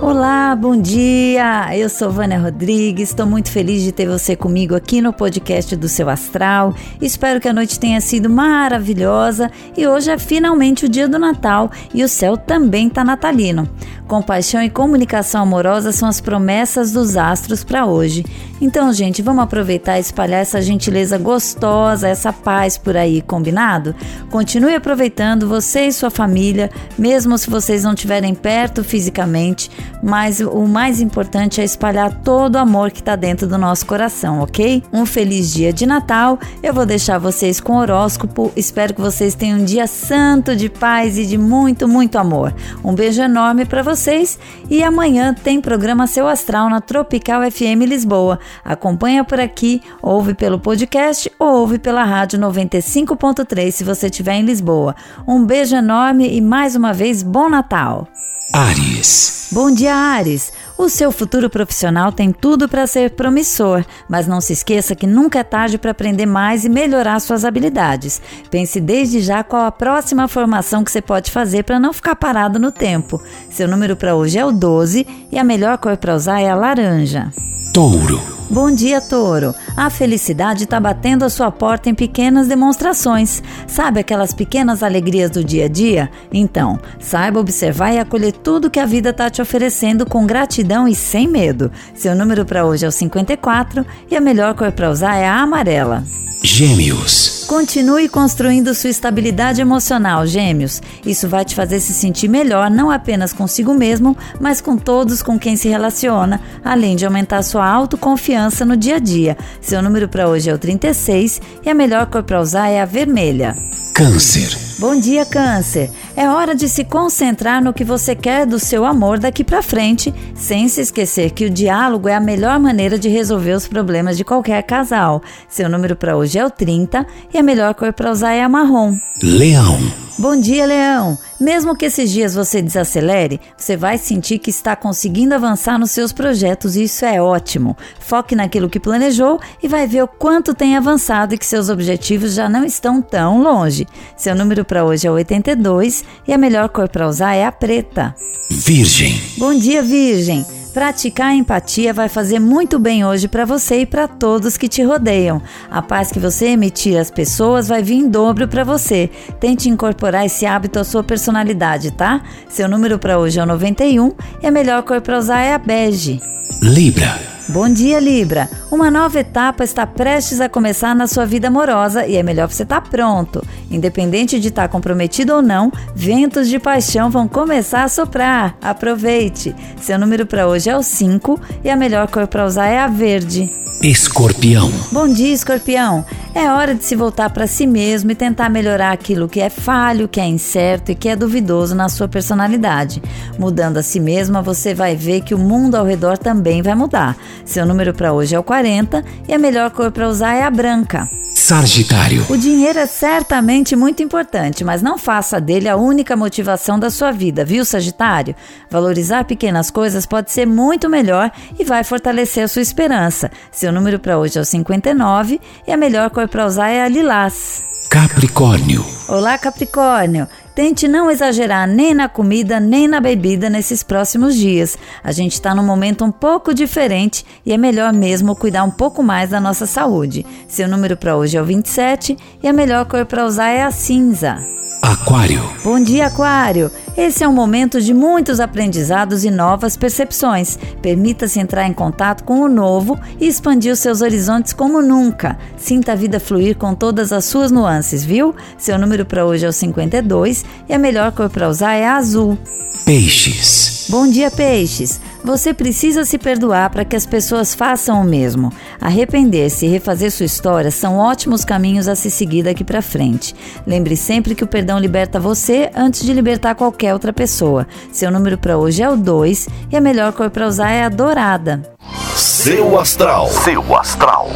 Olá, bom dia! Eu sou Vânia Rodrigues, estou muito feliz de ter você comigo aqui no podcast do Seu Astral. Espero que a noite tenha sido maravilhosa e hoje é finalmente o dia do Natal e o céu também está natalino. Compaixão e comunicação amorosa são as promessas dos astros para hoje. Então, gente, vamos aproveitar e espalhar essa gentileza gostosa, essa paz por aí, combinado? Continue aproveitando você e sua família, mesmo se vocês não estiverem perto fisicamente, mas o mais importante é espalhar todo o amor que está dentro do nosso coração, ok? Um feliz dia de Natal. Eu vou deixar vocês com o horóscopo. Espero que vocês tenham um dia santo de paz e de muito, muito amor. Um beijo enorme para vocês e amanhã tem programa Seu Astral na Tropical FM Lisboa. Acompanha por aqui, ouve pelo podcast ou ouve pela rádio 95.3 se você estiver em Lisboa. Um beijo enorme e mais uma vez bom Natal. Ares. Bom dia, Ares. O seu futuro profissional tem tudo para ser promissor, mas não se esqueça que nunca é tarde para aprender mais e melhorar suas habilidades. Pense desde já qual a próxima formação que você pode fazer para não ficar parado no tempo. Seu número para hoje é o 12 e a melhor cor para usar é a laranja. Touro. Bom dia, touro. A felicidade está batendo a sua porta em pequenas demonstrações. Sabe aquelas pequenas alegrias do dia a dia? Então, saiba observar e acolher tudo que a vida está te oferecendo com gratidão e sem medo. Seu número para hoje é o 54 e a melhor cor para usar é a amarela. Gêmeos. Continue construindo sua estabilidade emocional, Gêmeos. Isso vai te fazer se sentir melhor não apenas consigo mesmo, mas com todos com quem se relaciona, além de aumentar sua autoconfiança no dia a dia. Seu número para hoje é o 36 e a melhor cor para usar é a vermelha. Câncer. Bom dia, Câncer. É hora de se concentrar no que você quer do seu amor daqui para frente, sem se esquecer que o diálogo é a melhor maneira de resolver os problemas de qualquer casal. Seu número para hoje é o 30 e a melhor cor para usar é a marrom. Leão. Bom dia, Leão! Mesmo que esses dias você desacelere, você vai sentir que está conseguindo avançar nos seus projetos e isso é ótimo. Foque naquilo que planejou e vai ver o quanto tem avançado e que seus objetivos já não estão tão longe. Seu número para hoje é 82 e a melhor cor para usar é a preta. Virgem. Bom dia, Virgem! Praticar a empatia vai fazer muito bem hoje para você e para todos que te rodeiam. A paz que você emitir às pessoas vai vir em dobro para você. Tente incorporar esse hábito à sua personalidade, tá? Seu número para hoje é o 91 e a melhor cor para usar é a bege. Libra. Bom dia, Libra! Uma nova etapa está prestes a começar na sua vida amorosa e é melhor você estar tá pronto. Independente de estar comprometido ou não, ventos de paixão vão começar a soprar. Aproveite! Seu número para hoje é o 5 e a melhor cor para usar é a verde. Escorpião. Bom dia, Escorpião. É hora de se voltar para si mesmo e tentar melhorar aquilo que é falho, que é incerto e que é duvidoso na sua personalidade. Mudando a si mesma, você vai ver que o mundo ao redor também vai mudar. Seu número para hoje é o 40 e a melhor cor para usar é a branca. Sagitário. O dinheiro é certamente muito importante, mas não faça dele a única motivação da sua vida, viu, Sagitário? Valorizar pequenas coisas pode ser muito melhor e vai fortalecer a sua esperança. Seu número para hoje é o 59 e a melhor cor para usar é a lilás. Capricórnio. Olá, Capricórnio. Tente não exagerar nem na comida nem na bebida nesses próximos dias. A gente está num momento um pouco diferente e é melhor mesmo cuidar um pouco mais da nossa saúde. Seu número para hoje é o 27 e a melhor cor para usar é a cinza. Aquário. Bom dia, Aquário. Esse é um momento de muitos aprendizados e novas percepções. Permita-se entrar em contato com o novo e expandir os seus horizontes como nunca. Sinta a vida fluir com todas as suas nuances, viu? Seu número para hoje é o 52 e a melhor cor para usar é a azul. Peixes. Bom dia, peixes. Você precisa se perdoar para que as pessoas façam o mesmo. Arrepender-se e refazer sua história são ótimos caminhos a se seguir daqui para frente. Lembre sempre que o perdão liberta você antes de libertar qualquer outra pessoa. Seu número para hoje é o 2 e a melhor cor para usar é a dourada. Seu astral. Seu astral.